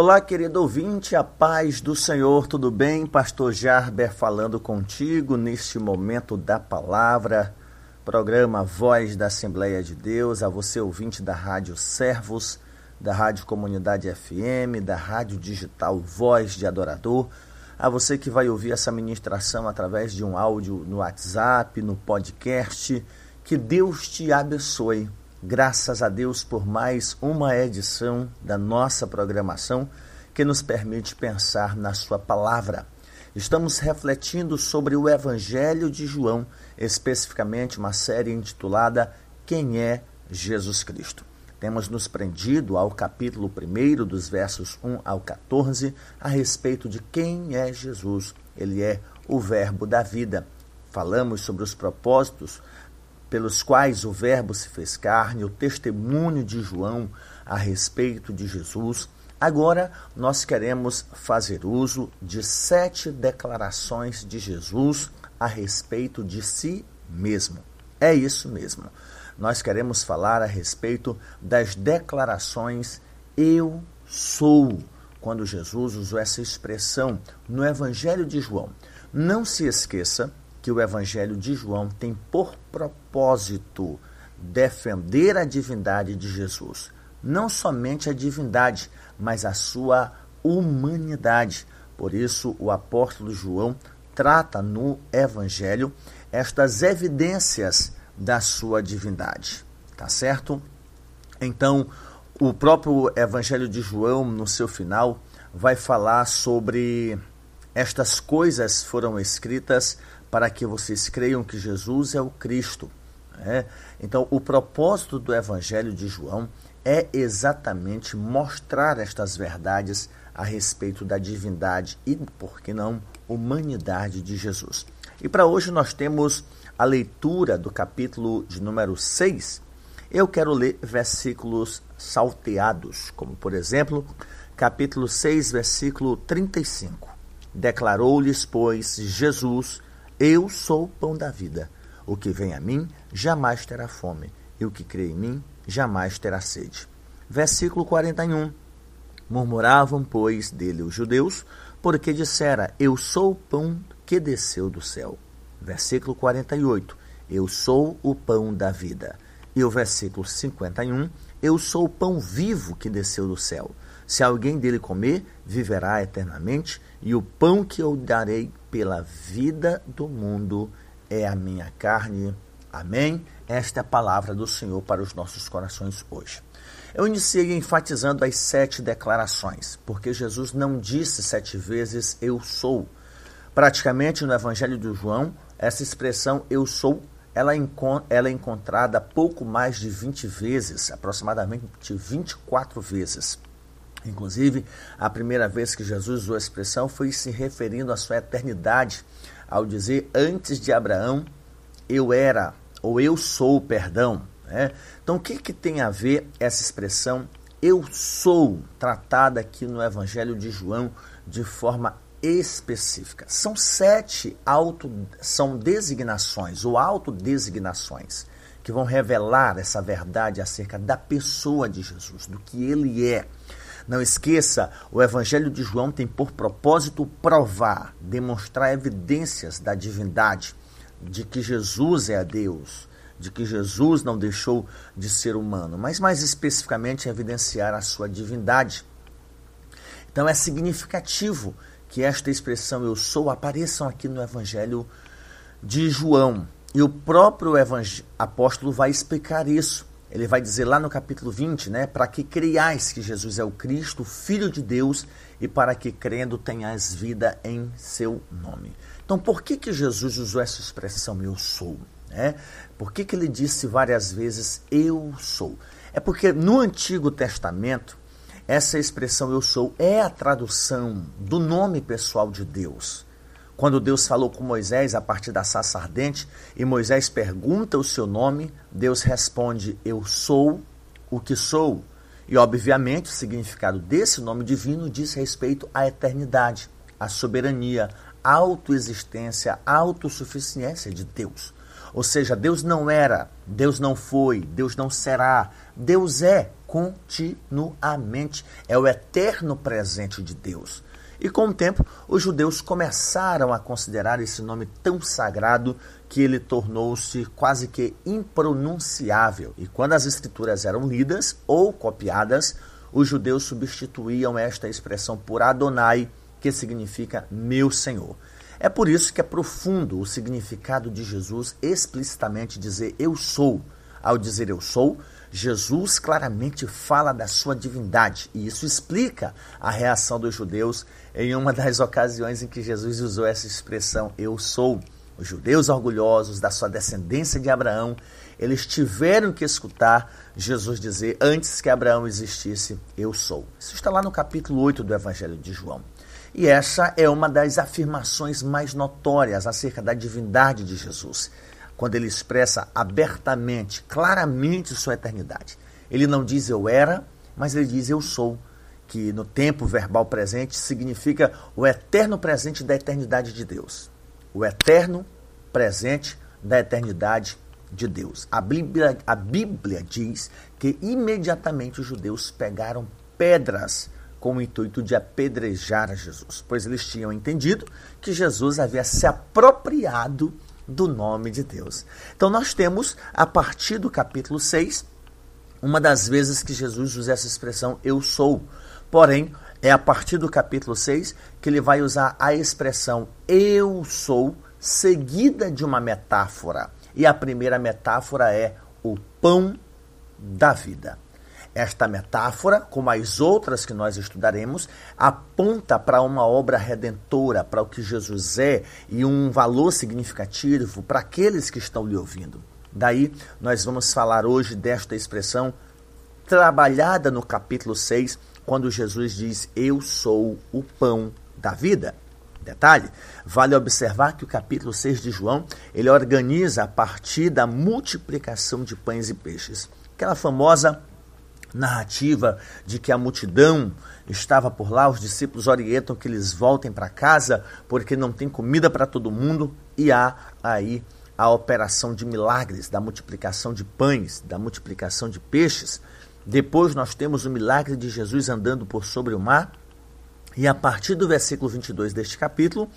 Olá, querido ouvinte, a paz do Senhor, tudo bem? Pastor Jarber falando contigo neste momento da palavra, programa Voz da Assembleia de Deus, a você ouvinte da Rádio Servos, da Rádio Comunidade FM, da Rádio Digital Voz de Adorador, a você que vai ouvir essa ministração através de um áudio no WhatsApp, no podcast, que Deus te abençoe. Graças a Deus por mais uma edição da nossa programação que nos permite pensar na Sua palavra. Estamos refletindo sobre o Evangelho de João, especificamente uma série intitulada Quem é Jesus Cristo. Temos nos prendido ao capítulo 1, dos versos 1 ao 14, a respeito de quem é Jesus. Ele é o Verbo da vida. Falamos sobre os propósitos pelos quais o Verbo se fez carne, o testemunho de João a respeito de Jesus. Agora, nós queremos fazer uso de sete declarações de Jesus a respeito de si mesmo. É isso mesmo. Nós queremos falar a respeito das declarações eu sou, quando Jesus usou essa expressão no Evangelho de João. Não se esqueça que o Evangelho de João tem por propósito defender a divindade de Jesus. Não somente a divindade, mas a sua humanidade. Por isso, o apóstolo João trata no Evangelho estas evidências da sua divindade. Tá certo? Então, o próprio Evangelho de João, no seu final, vai falar sobre estas coisas foram escritas para que vocês creiam que Jesus é o Cristo. Né? Então, o propósito do Evangelho de João é exatamente mostrar estas verdades a respeito da divindade e, por que não, humanidade de Jesus. E para hoje nós temos a leitura do capítulo de número 6. Eu quero ler versículos salteados, como por exemplo, capítulo 6, versículo 35. Declarou-lhes, pois, Jesus eu sou o pão da vida. O que vem a mim jamais terá fome, e o que crê em mim jamais terá sede. Versículo 41. Murmuravam, pois, dele os judeus, porque dissera: Eu sou o pão que desceu do céu. Versículo 48. Eu sou o pão da vida. E o versículo 51. Eu sou o pão vivo que desceu do céu. Se alguém dele comer, viverá eternamente, e o pão que eu darei pela vida do mundo é a minha carne. Amém? Esta é a palavra do Senhor para os nossos corações hoje. Eu iniciei enfatizando as sete declarações, porque Jesus não disse sete vezes eu sou. Praticamente no Evangelho de João, essa expressão eu sou, ela, ela é encontrada pouco mais de 20 vezes, aproximadamente 24 vezes. Inclusive, a primeira vez que Jesus usou a expressão foi se referindo à sua eternidade, ao dizer: Antes de Abraão, eu era, ou eu sou, perdão. Né? Então, o que, que tem a ver essa expressão eu sou, tratada aqui no Evangelho de João de forma específica? São sete auto, são designações ou autodesignações que vão revelar essa verdade acerca da pessoa de Jesus, do que ele é. Não esqueça, o Evangelho de João tem por propósito provar, demonstrar evidências da divindade, de que Jesus é a Deus, de que Jesus não deixou de ser humano, mas mais especificamente evidenciar a sua divindade. Então é significativo que esta expressão eu sou apareçam aqui no Evangelho de João. E o próprio apóstolo vai explicar isso ele vai dizer lá no capítulo 20, né, para que creiais que Jesus é o Cristo, Filho de Deus, e para que crendo tenhais vida em seu nome. Então, por que, que Jesus usou essa expressão eu sou? Né? Por que, que ele disse várias vezes eu sou? É porque no Antigo Testamento, essa expressão eu sou é a tradução do nome pessoal de Deus. Quando Deus falou com Moisés a partir da saça ardente e Moisés pergunta o seu nome, Deus responde: Eu sou o que sou. E, obviamente, o significado desse nome divino diz respeito à eternidade, à soberania, à autoexistência, à autossuficiência de Deus. Ou seja, Deus não era, Deus não foi, Deus não será, Deus é continuamente. É o eterno presente de Deus. E com o tempo, os judeus começaram a considerar esse nome tão sagrado que ele tornou-se quase que impronunciável. E quando as escrituras eram lidas ou copiadas, os judeus substituíam esta expressão por Adonai, que significa meu Senhor. É por isso que é profundo o significado de Jesus explicitamente dizer eu sou. Ao dizer eu sou, Jesus claramente fala da sua divindade, e isso explica a reação dos judeus em uma das ocasiões em que Jesus usou essa expressão eu sou. Os judeus orgulhosos da sua descendência de Abraão, eles tiveram que escutar Jesus dizer antes que Abraão existisse, eu sou. Isso está lá no capítulo 8 do Evangelho de João. E essa é uma das afirmações mais notórias acerca da divindade de Jesus quando ele expressa abertamente, claramente sua eternidade. Ele não diz eu era, mas ele diz eu sou, que no tempo verbal presente significa o eterno presente da eternidade de Deus. O eterno presente da eternidade de Deus. A Bíblia, a Bíblia diz que imediatamente os judeus pegaram pedras com o intuito de apedrejar Jesus, pois eles tinham entendido que Jesus havia se apropriado do nome de Deus. Então nós temos, a partir do capítulo 6, uma das vezes que Jesus usa essa expressão eu sou. Porém, é a partir do capítulo 6 que ele vai usar a expressão eu sou, seguida de uma metáfora. E a primeira metáfora é o pão da vida. Esta metáfora, como as outras que nós estudaremos, aponta para uma obra redentora, para o que Jesus é e um valor significativo para aqueles que estão lhe ouvindo. Daí, nós vamos falar hoje desta expressão trabalhada no capítulo 6, quando Jesus diz: Eu sou o pão da vida. Detalhe, vale observar que o capítulo 6 de João, ele organiza a partir da multiplicação de pães e peixes. Aquela famosa narrativa de que a multidão estava por lá, os discípulos orientam que eles voltem para casa porque não tem comida para todo mundo e há aí a operação de milagres, da multiplicação de pães, da multiplicação de peixes. Depois nós temos o milagre de Jesus andando por sobre o mar. E a partir do versículo 22 deste capítulo,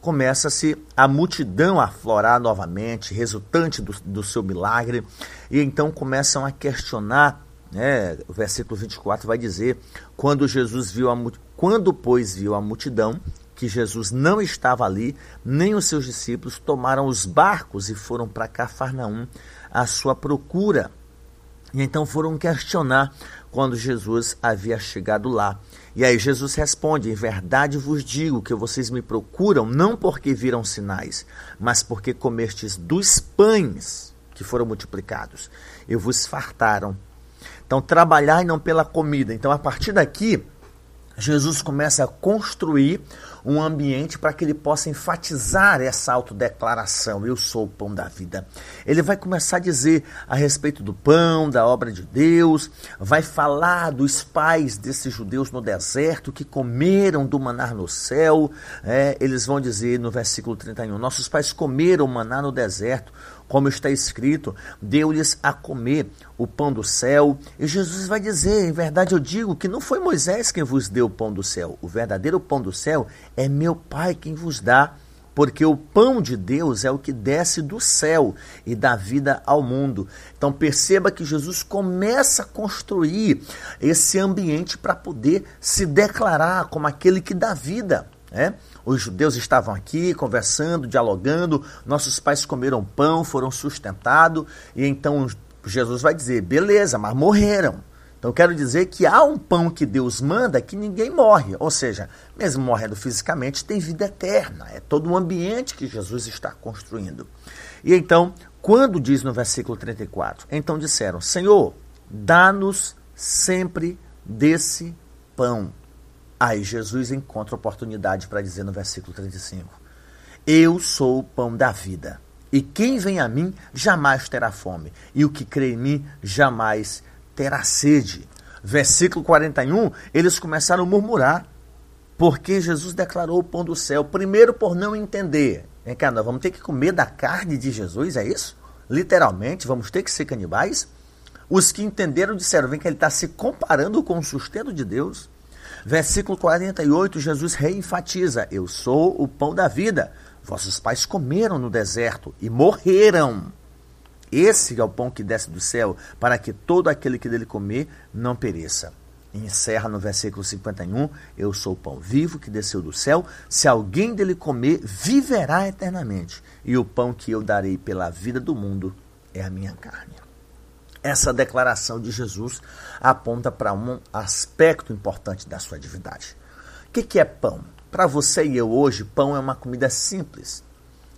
começa-se a multidão a aflorar novamente, resultante do, do seu milagre, e então começam a questionar né, o versículo 24 vai dizer: quando Jesus viu a quando pois viu a multidão que Jesus não estava ali, nem os seus discípulos tomaram os barcos e foram para Cafarnaum à sua procura. E então foram questionar quando Jesus havia chegado lá. E aí Jesus responde: Em verdade vos digo que vocês me procuram não porque viram sinais, mas porque comestes dos pães que foram multiplicados e vos fartaram então, trabalhar e não pela comida. Então, a partir daqui, Jesus começa a construir um ambiente para que ele possa enfatizar essa autodeclaração: Eu sou o pão da vida. Ele vai começar a dizer a respeito do pão, da obra de Deus, vai falar dos pais desses judeus no deserto que comeram do manar no céu. É, eles vão dizer no versículo 31: Nossos pais comeram maná no deserto como está escrito, deu-lhes a comer o pão do céu. E Jesus vai dizer: em verdade eu digo que não foi Moisés quem vos deu o pão do céu, o verdadeiro pão do céu é meu Pai quem vos dá. Porque o pão de Deus é o que desce do céu e dá vida ao mundo. Então perceba que Jesus começa a construir esse ambiente para poder se declarar como aquele que dá vida. Né? Os judeus estavam aqui conversando, dialogando, nossos pais comeram pão, foram sustentados, e então Jesus vai dizer: beleza, mas morreram. Então quero dizer que há um pão que Deus manda que ninguém morre, ou seja, mesmo morrendo fisicamente, tem vida eterna. É todo um ambiente que Jesus está construindo. E então, quando diz no versículo 34, então disseram: Senhor, dá-nos sempre desse pão. Aí Jesus encontra oportunidade para dizer no versículo 35: Eu sou o pão da vida, e quem vem a mim jamais terá fome, e o que crê em mim jamais terá sede. Versículo 41, eles começaram a murmurar, porque Jesus declarou o pão do céu, primeiro por não entender. Vem cá, nós vamos ter que comer da carne de Jesus, é isso? Literalmente, vamos ter que ser canibais? Os que entenderam disseram: vem que ele está se comparando com o sustento de Deus. Versículo 48, Jesus reenfatiza: Eu sou o pão da vida. Vossos pais comeram no deserto e morreram. Esse é o pão que desce do céu, para que todo aquele que dele comer não pereça. E encerra no versículo 51, Eu sou o pão vivo que desceu do céu. Se alguém dele comer, viverá eternamente. E o pão que eu darei pela vida do mundo é a minha carne. Essa declaração de Jesus aponta para um aspecto importante da sua divindade. O que, que é pão? Para você e eu hoje, pão é uma comida simples,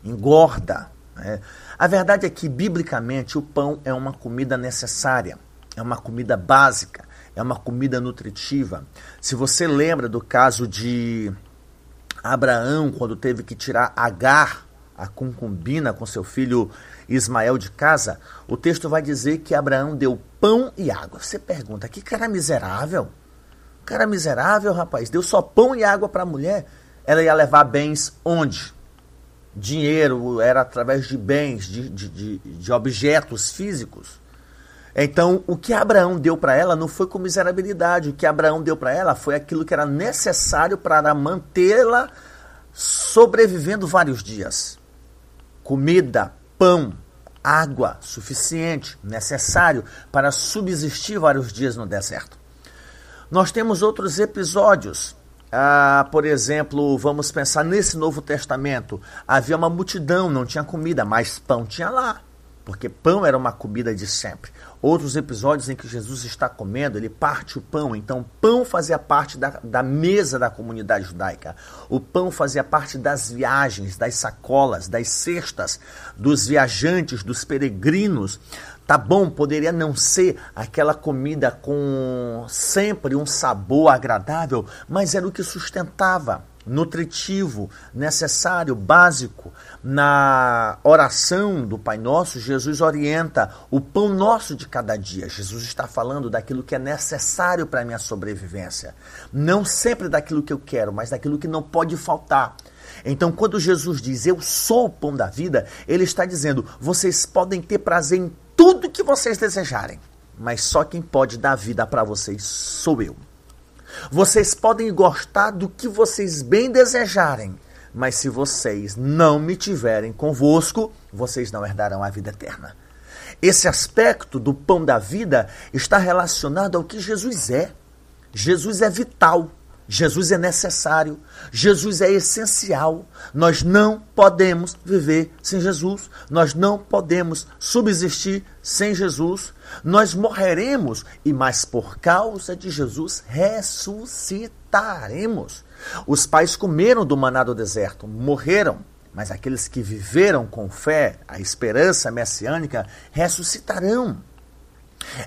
engorda. Né? A verdade é que, biblicamente, o pão é uma comida necessária, é uma comida básica, é uma comida nutritiva. Se você lembra do caso de Abraão, quando teve que tirar Agar, a concubina, com seu filho Ismael de casa, o texto vai dizer que Abraão deu pão e água. Você pergunta, que cara miserável? Cara miserável, rapaz, deu só pão e água para a mulher. Ela ia levar bens onde? Dinheiro era através de bens, de, de, de, de objetos físicos. Então, o que Abraão deu para ela não foi com miserabilidade. O que Abraão deu para ela foi aquilo que era necessário para mantê-la sobrevivendo vários dias. Comida, pão, água suficiente, necessário para subsistir vários dias no deserto. Nós temos outros episódios. Ah, por exemplo, vamos pensar nesse Novo Testamento. Havia uma multidão, não tinha comida, mas pão tinha lá porque pão era uma comida de sempre. Outros episódios em que Jesus está comendo, ele parte o pão, então pão fazia parte da, da mesa da comunidade judaica. O pão fazia parte das viagens, das sacolas, das cestas, dos viajantes, dos peregrinos. Tá bom, poderia não ser aquela comida com sempre um sabor agradável, mas era o que sustentava nutritivo, necessário, básico. Na oração do Pai Nosso, Jesus orienta o pão nosso de cada dia. Jesus está falando daquilo que é necessário para a minha sobrevivência. Não sempre daquilo que eu quero, mas daquilo que não pode faltar. Então, quando Jesus diz eu sou o pão da vida, ele está dizendo: vocês podem ter prazer em tudo que vocês desejarem, mas só quem pode dar vida para vocês sou eu. Vocês podem gostar do que vocês bem desejarem, mas se vocês não me tiverem convosco, vocês não herdarão a vida eterna. Esse aspecto do pão da vida está relacionado ao que Jesus é. Jesus é vital. Jesus é necessário, Jesus é essencial. Nós não podemos viver sem Jesus, nós não podemos subsistir sem Jesus. Nós morreremos e mais por causa de Jesus ressuscitaremos. Os pais comeram do maná do deserto, morreram, mas aqueles que viveram com fé, a esperança messiânica, ressuscitarão.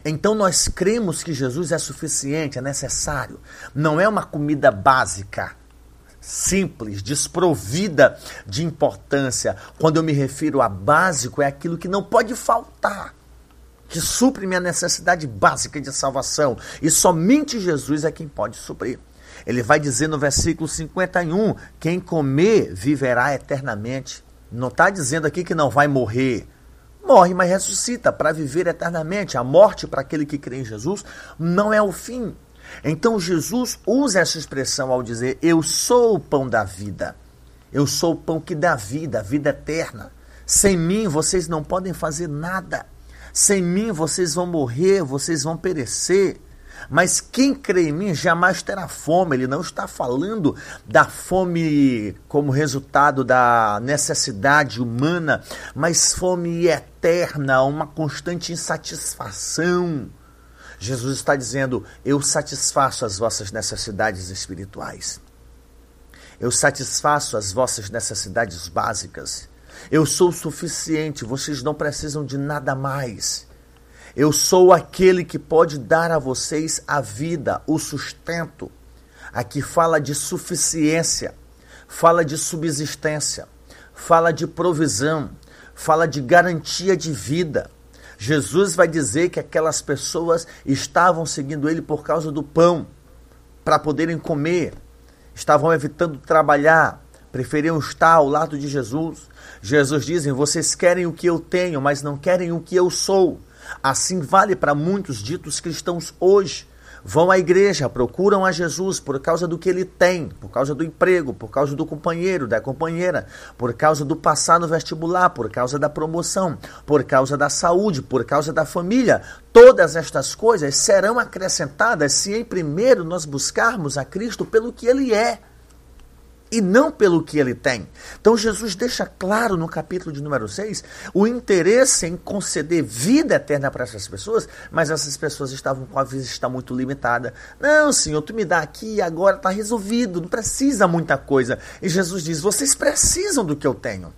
Então nós cremos que Jesus é suficiente, é necessário. Não é uma comida básica, simples, desprovida de importância. Quando eu me refiro a básico, é aquilo que não pode faltar, que supre minha necessidade básica de salvação. E somente Jesus é quem pode suprir. Ele vai dizer no versículo 51: quem comer viverá eternamente. Não está dizendo aqui que não vai morrer morre, mas ressuscita para viver eternamente. A morte para aquele que crê em Jesus não é o fim. Então Jesus usa essa expressão ao dizer: Eu sou o pão da vida. Eu sou o pão que dá vida, vida eterna. Sem mim vocês não podem fazer nada. Sem mim vocês vão morrer, vocês vão perecer. Mas quem crê em mim jamais terá fome. Ele não está falando da fome como resultado da necessidade humana, mas fome eterna, uma constante insatisfação. Jesus está dizendo: Eu satisfaço as vossas necessidades espirituais. Eu satisfaço as vossas necessidades básicas. Eu sou o suficiente, vocês não precisam de nada mais. Eu sou aquele que pode dar a vocês a vida, o sustento. Aqui fala de suficiência, fala de subsistência, fala de provisão, fala de garantia de vida. Jesus vai dizer que aquelas pessoas estavam seguindo ele por causa do pão, para poderem comer, estavam evitando trabalhar, preferiam estar ao lado de Jesus. Jesus dizem: Vocês querem o que eu tenho, mas não querem o que eu sou. Assim vale para muitos ditos cristãos hoje vão à igreja, procuram a Jesus por causa do que ele tem, por causa do emprego, por causa do companheiro, da companheira, por causa do passar no vestibular, por causa da promoção, por causa da saúde, por causa da família. Todas estas coisas serão acrescentadas se em primeiro nós buscarmos a Cristo pelo que ele é e não pelo que ele tem. Então Jesus deixa claro no capítulo de número 6 o interesse em conceder vida eterna para essas pessoas, mas essas pessoas estavam com a vista muito limitada. Não, Senhor, tu me dá aqui agora está resolvido, não precisa muita coisa. E Jesus diz: vocês precisam do que eu tenho.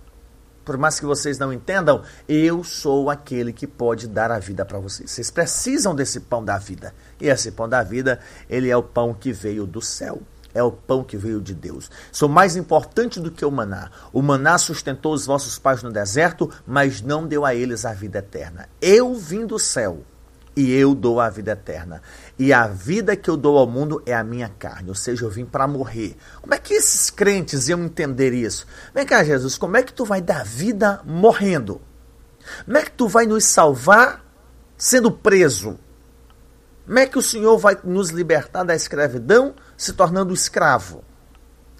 Por mais que vocês não entendam, eu sou aquele que pode dar a vida para vocês. Vocês precisam desse pão da vida. E esse pão da vida, ele é o pão que veio do céu é o pão que veio de Deus. Sou mais importante do que o maná. O maná sustentou os vossos pais no deserto, mas não deu a eles a vida eterna. Eu vim do céu e eu dou a vida eterna. E a vida que eu dou ao mundo é a minha carne, ou seja, eu vim para morrer. Como é que esses crentes iam entender isso? Vem cá, Jesus, como é que tu vai dar vida morrendo? Como é que tu vai nos salvar sendo preso? Como é que o Senhor vai nos libertar da escravidão se tornando escravo?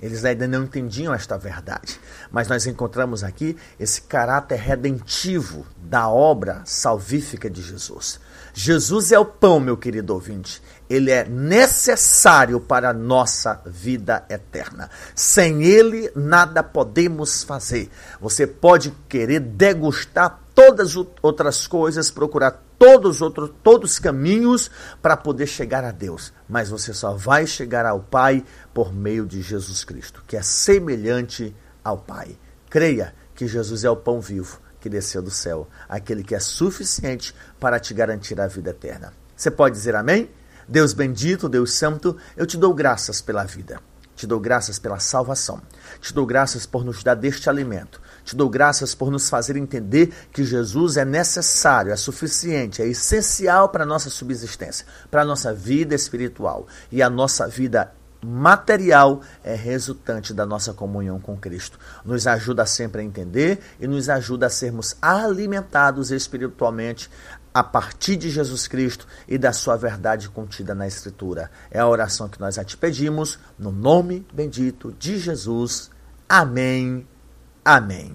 Eles ainda não entendiam esta verdade. Mas nós encontramos aqui esse caráter redentivo da obra salvífica de Jesus. Jesus é o pão, meu querido ouvinte. Ele é necessário para a nossa vida eterna. Sem ele, nada podemos fazer. Você pode querer degustar todas as outras coisas, procurar todos os outros, todos os caminhos para poder chegar a Deus, mas você só vai chegar ao Pai por meio de Jesus Cristo, que é semelhante ao Pai. Creia que Jesus é o pão vivo que desceu do céu, aquele que é suficiente para te garantir a vida eterna. Você pode dizer amém? Deus bendito, Deus santo, eu te dou graças pela vida. Te dou graças pela salvação. Te dou graças por nos dar deste alimento. Te dou graças por nos fazer entender que Jesus é necessário, é suficiente, é essencial para a nossa subsistência, para a nossa vida espiritual. E a nossa vida material é resultante da nossa comunhão com Cristo. Nos ajuda sempre a entender e nos ajuda a sermos alimentados espiritualmente a partir de Jesus Cristo e da sua verdade contida na Escritura. É a oração que nós a te pedimos, no nome bendito de Jesus. Amém. Amém.